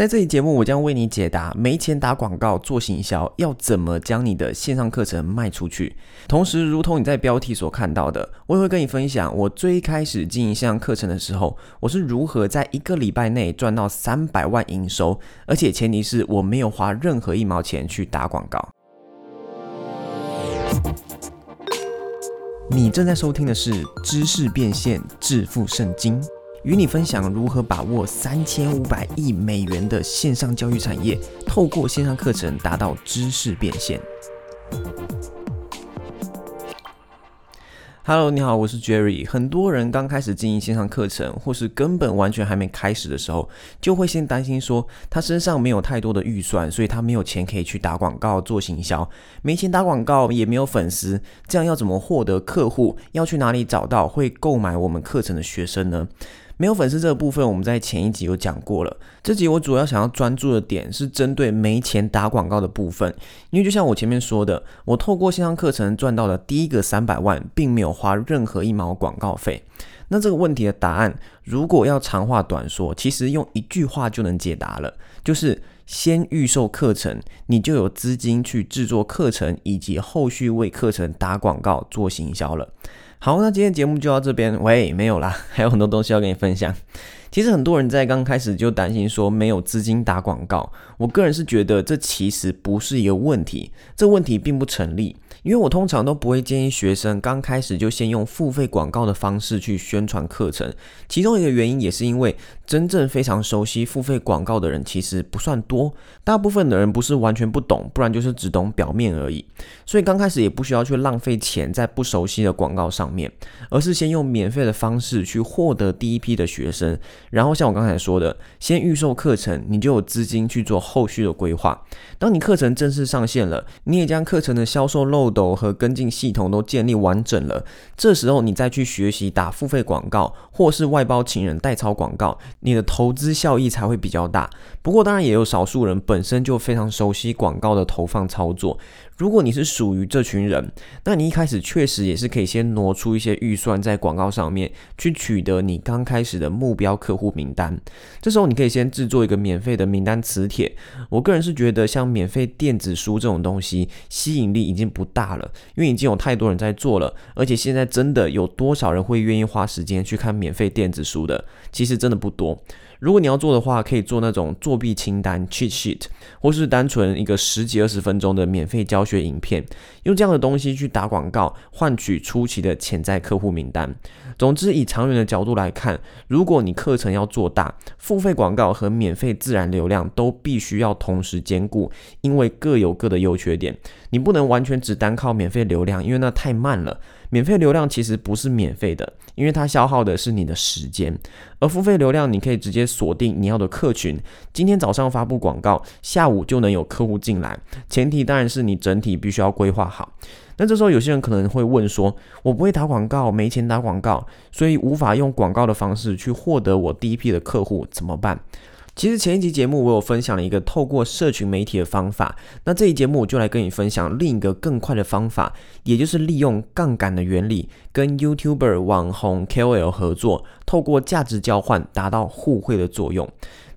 在这期节目，我将为你解答没钱打广告做行销，要怎么将你的线上课程卖出去。同时，如同你在标题所看到的，我也会跟你分享我最开始经营线上课程的时候，我是如何在一个礼拜内赚到三百万营收，而且前提是我没有花任何一毛钱去打广告。你正在收听的是知识变现致富圣经。与你分享如何把握三千五百亿美元的线上教育产业，透过线上课程达到知识变现。Hello，你好，我是 Jerry。很多人刚开始经营线上课程，或是根本完全还没开始的时候，就会先担心说，他身上没有太多的预算，所以他没有钱可以去打广告做行销，没钱打广告，也没有粉丝，这样要怎么获得客户？要去哪里找到会购买我们课程的学生呢？没有粉丝这个部分，我们在前一集有讲过了。这集我主要想要专注的点是针对没钱打广告的部分，因为就像我前面说的，我透过线上课程赚到的第一个三百万，并没有花任何一毛广告费。那这个问题的答案，如果要长话短说，其实用一句话就能解答了，就是先预售课程，你就有资金去制作课程，以及后续为课程打广告做行销了。好，那今天节目就到这边。喂，没有啦，还有很多东西要跟你分享。其实很多人在刚开始就担心说没有资金打广告，我个人是觉得这其实不是一个问题，这问题并不成立。因为我通常都不会建议学生刚开始就先用付费广告的方式去宣传课程，其中一个原因也是因为真正非常熟悉付费广告的人其实不算多，大部分的人不是完全不懂，不然就是只懂表面而已。所以刚开始也不需要去浪费钱在不熟悉的广告上面，而是先用免费的方式去获得第一批的学生，然后像我刚才说的，先预售课程，你就有资金去做后续的规划。当你课程正式上线了，你也将课程的销售漏。斗和跟进系统都建立完整了，这时候你再去学习打付费广告，或是外包请人代操广告，你的投资效益才会比较大。不过当然也有少数人本身就非常熟悉广告的投放操作。如果你是属于这群人，那你一开始确实也是可以先挪出一些预算在广告上面，去取得你刚开始的目标客户名单。这时候你可以先制作一个免费的名单磁铁。我个人是觉得像免费电子书这种东西，吸引力已经不大了，因为已经有太多人在做了，而且现在真的有多少人会愿意花时间去看免费电子书的？其实真的不多。如果你要做的话，可以做那种作弊清单 （cheat sheet），或是单纯一个十几二十分钟的免费教学影片，用这样的东西去打广告，换取初期的潜在客户名单。总之，以长远的角度来看，如果你课程要做大，付费广告和免费自然流量都必须要同时兼顾，因为各有各的优缺点。你不能完全只单靠免费流量，因为那太慢了。免费流量其实不是免费的，因为它消耗的是你的时间；而付费流量，你可以直接锁定你要的客群，今天早上发布广告，下午就能有客户进来。前提当然是你整体必须要规划好。那这时候有些人可能会问说：“我不会打广告，没钱打广告，所以无法用广告的方式去获得我第一批的客户，怎么办？”其实前一集节目我有分享了一个透过社群媒体的方法，那这一节目我就来跟你分享另一个更快的方法，也就是利用杠杆的原理，跟 YouTuber 网红 KOL 合作，透过价值交换达到互惠的作用。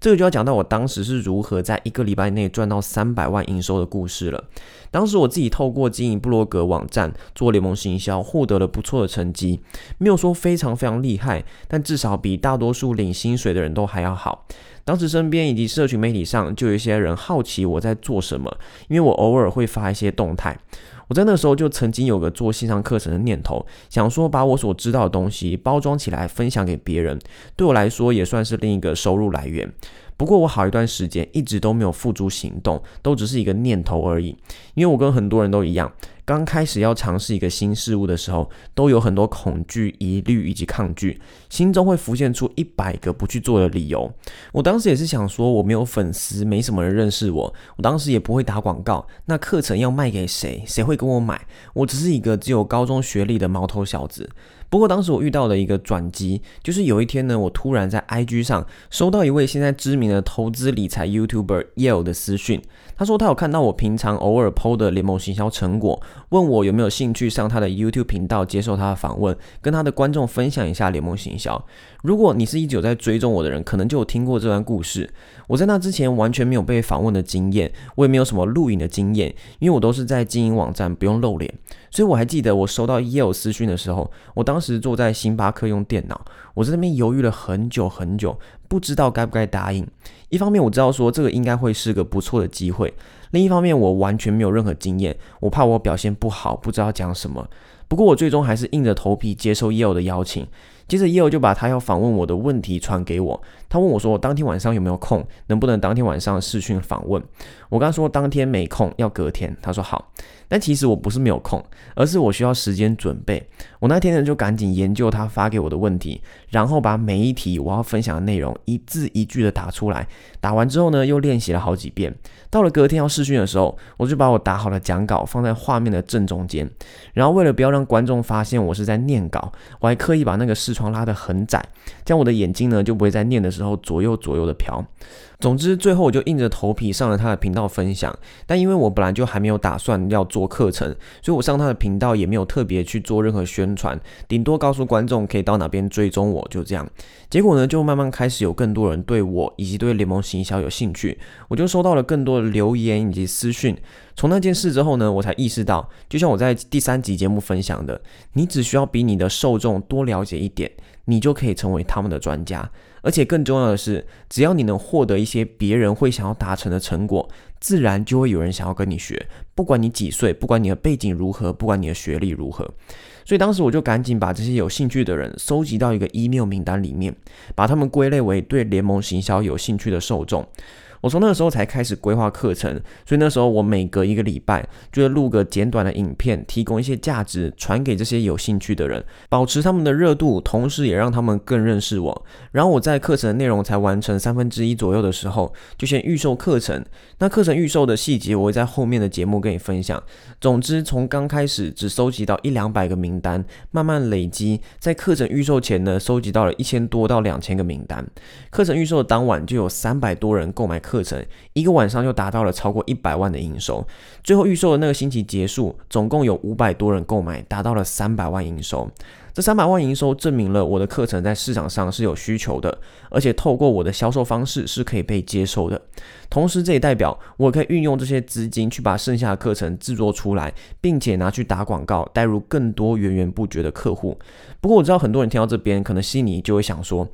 这个就要讲到我当时是如何在一个礼拜内赚到三百万营收的故事了。当时我自己透过经营布洛格网站做联盟行销，获得了不错的成绩，没有说非常非常厉害，但至少比大多数领薪水的人都还要好。当时身边以及社群媒体上就有一些人好奇我在做什么，因为我偶尔会发一些动态。我在那时候就曾经有个做线上课程的念头，想说把我所知道的东西包装起来分享给别人，对我来说也算是另一个收入来源。不过我好一段时间一直都没有付诸行动，都只是一个念头而已。因为我跟很多人都一样，刚开始要尝试一个新事物的时候，都有很多恐惧、疑虑以及抗拒，心中会浮现出一百个不去做的理由。我当时也是想说，我没有粉丝，没什么人认识我，我当时也不会打广告，那课程要卖给谁？谁会跟我买？我只是一个只有高中学历的毛头小子。不过当时我遇到了一个转机，就是有一天呢，我突然在 IG 上收到一位现在知名的投资理财 YouTuber Yale 的私讯，他说他有看到我平常偶尔 PO 的联盟行销成果，问我有没有兴趣上他的 YouTube 频道接受他的访问，跟他的观众分享一下联盟行销。如果你是一直有在追踪我的人，可能就有听过这段故事。我在那之前完全没有被访问的经验，我也没有什么录影的经验，因为我都是在经营网站，不用露脸。所以我还记得我收到 Yale 私讯的时候，我当是坐在星巴克用电脑，我在那边犹豫了很久很久，不知道该不该答应。一方面我知道说这个应该会是个不错的机会，另一方面我完全没有任何经验，我怕我表现不好，不知道讲什么。不过我最终还是硬着头皮接受 yo 的邀请。接着 yo 就把他要访问我的问题传给我。他问我说：“当天晚上有没有空？能不能当天晚上视讯访问？”我跟他说：“当天没空，要隔天。”他说：“好。”但其实我不是没有空，而是我需要时间准备。我那天呢就赶紧研究他发给我的问题，然后把每一题我要分享的内容一字一句的打出来。打完之后呢，又练习了好几遍。到了隔天要试训的时候，我就把我打好的讲稿放在画面的正中间。然后为了不要让观众发现我是在念稿，我还刻意把那个视窗拉得很窄，这样我的眼睛呢就不会在念的时候左右左右的瞟。总之，最后我就硬着头皮上了他的频道分享。但因为我本来就还没有打算要做课程，所以我上他的频道也没有特别去做任何宣传，顶多告诉观众可以到哪边追踪我，就这样。结果呢，就慢慢开始有更多人对我以及对联盟行销有兴趣，我就收到了更多的留言以及私讯。从那件事之后呢，我才意识到，就像我在第三集节目分享的，你只需要比你的受众多了解一点，你就可以成为他们的专家。而且更重要的是，只要你能获得一些别人会想要达成的成果，自然就会有人想要跟你学。不管你几岁，不管你的背景如何，不管你的学历如何，所以当时我就赶紧把这些有兴趣的人收集到一个 email 名单里面，把他们归类为对联盟行销有兴趣的受众。我从那个时候才开始规划课程，所以那时候我每隔一个礼拜就会录个简短的影片，提供一些价值传给这些有兴趣的人，保持他们的热度，同时也让他们更认识我。然后我在课程的内容才完成三分之一左右的时候，就先预售课程。那课程预售的细节我会在后面的节目跟你分享。总之，从刚开始只收集到一两百个名单，慢慢累积，在课程预售前呢，收集到了一千多到两千个名单。课程预售的当晚就有三百多人购买课。课程一个晚上就达到了超过一百万的营收，最后预售的那个星期结束，总共有五百多人购买，达到了三百万营收。这三百万营收证明了我的课程在市场上是有需求的，而且透过我的销售方式是可以被接受的。同时，这也代表我可以运用这些资金去把剩下的课程制作出来，并且拿去打广告，带入更多源源不绝的客户。不过，我知道很多人听到这边，可能心里就会想说。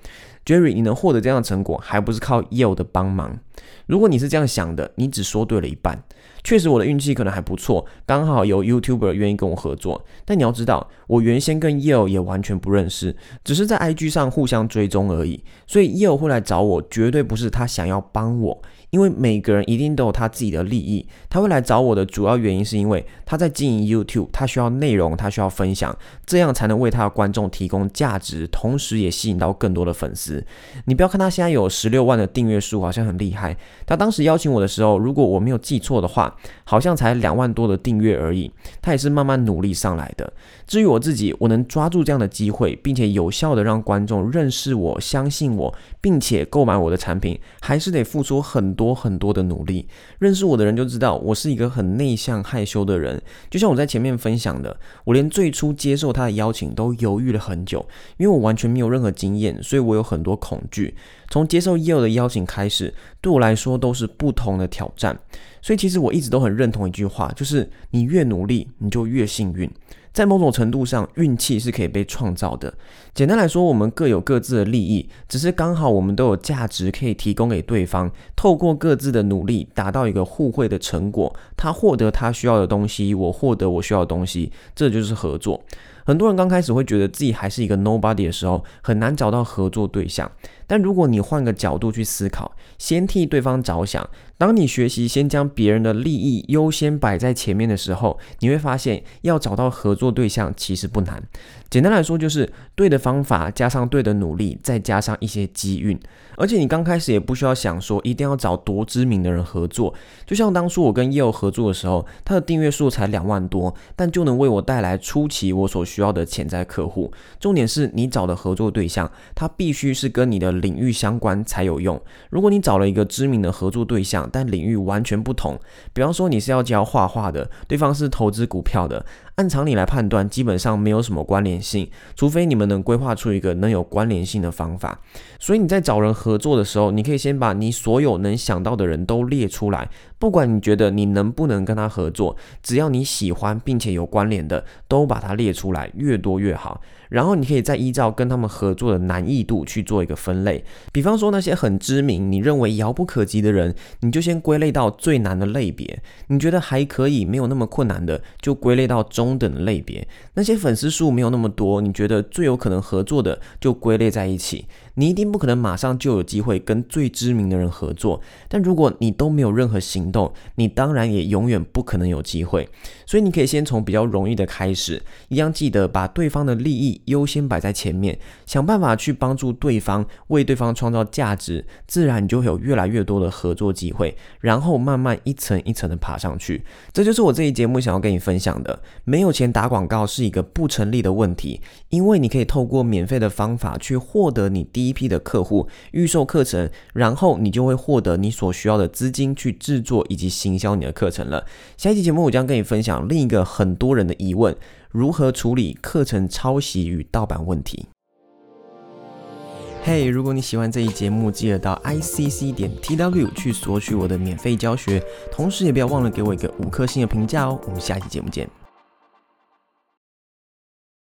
Jerry，你能获得这样的成果，还不是靠 Yo 的帮忙？如果你是这样想的，你只说对了一半。确实，我的运气可能还不错，刚好有 YouTuber 愿意跟我合作。但你要知道，我原先跟 Yale 也完全不认识，只是在 IG 上互相追踪而已。所以 Yale 会来找我，绝对不是他想要帮我。因为每个人一定都有他自己的利益，他会来找我的主要原因是因为他在经营 YouTube，他需要内容，他需要分享，这样才能为他的观众提供价值，同时也吸引到更多的粉丝。你不要看他现在有十六万的订阅数，好像很厉害。他当时邀请我的时候，如果我没有记错的话，好像才两万多的订阅而已。他也是慢慢努力上来的。至于我自己，我能抓住这样的机会，并且有效的让观众认识我、相信我，并且购买我的产品，还是得付出很。多很多的努力，认识我的人就知道我是一个很内向害羞的人。就像我在前面分享的，我连最初接受他的邀请都犹豫了很久，因为我完全没有任何经验，所以我有很多恐惧。从接受 Yale 的邀请开始，对我来说都是不同的挑战。所以其实我一直都很认同一句话，就是你越努力，你就越幸运。在某种程度上，运气是可以被创造的。简单来说，我们各有各自的利益，只是刚好我们都有价值可以提供给对方。透过各自的努力，达到一个互惠的成果。他获得他需要的东西，我获得我需要的东西，这就是合作。很多人刚开始会觉得自己还是一个 nobody 的时候，很难找到合作对象。但如果你换个角度去思考，先替对方着想。当你学习先将别人的利益优先摆在前面的时候，你会发现要找到合作对象其实不难。简单来说，就是对的方法加上对的努力，再加上一些机运。而且你刚开始也不需要想说一定要找多知名的人合作。就像当初我跟 yo 合作的时候，他的订阅数才两万多，但就能为我带来初期我所。需要的潜在客户。重点是你找的合作对象，他必须是跟你的领域相关才有用。如果你找了一个知名的合作对象，但领域完全不同，比方说你是要教画画的，对方是投资股票的。按常理来判断，基本上没有什么关联性，除非你们能规划出一个能有关联性的方法。所以你在找人合作的时候，你可以先把你所有能想到的人都列出来，不管你觉得你能不能跟他合作，只要你喜欢并且有关联的，都把它列出来，越多越好。然后你可以再依照跟他们合作的难易度去做一个分类，比方说那些很知名、你认为遥不可及的人，你就先归类到最难的类别；你觉得还可以、没有那么困难的，就归类到中。中等的类别，那些粉丝数没有那么多，你觉得最有可能合作的就归类在一起。你一定不可能马上就有机会跟最知名的人合作，但如果你都没有任何行动，你当然也永远不可能有机会。所以你可以先从比较容易的开始，一样记得把对方的利益优先摆在前面，想办法去帮助对方，为对方创造价值，自然你就会有越来越多的合作机会，然后慢慢一层一层的爬上去。这就是我这一节目想要跟你分享的。没有钱打广告是一个不成立的问题，因为你可以透过免费的方法去获得你第一一批的客户预售课程，然后你就会获得你所需要的资金去制作以及行销你的课程了。下一期节目我将跟你分享另一个很多人的疑问：如何处理课程抄袭与盗版问题。嘿，如果你喜欢这一节目，记得到 i c c 点 t w 去索取我的免费教学，同时也不要忘了给我一个五颗星的评价哦。我们下期节目见。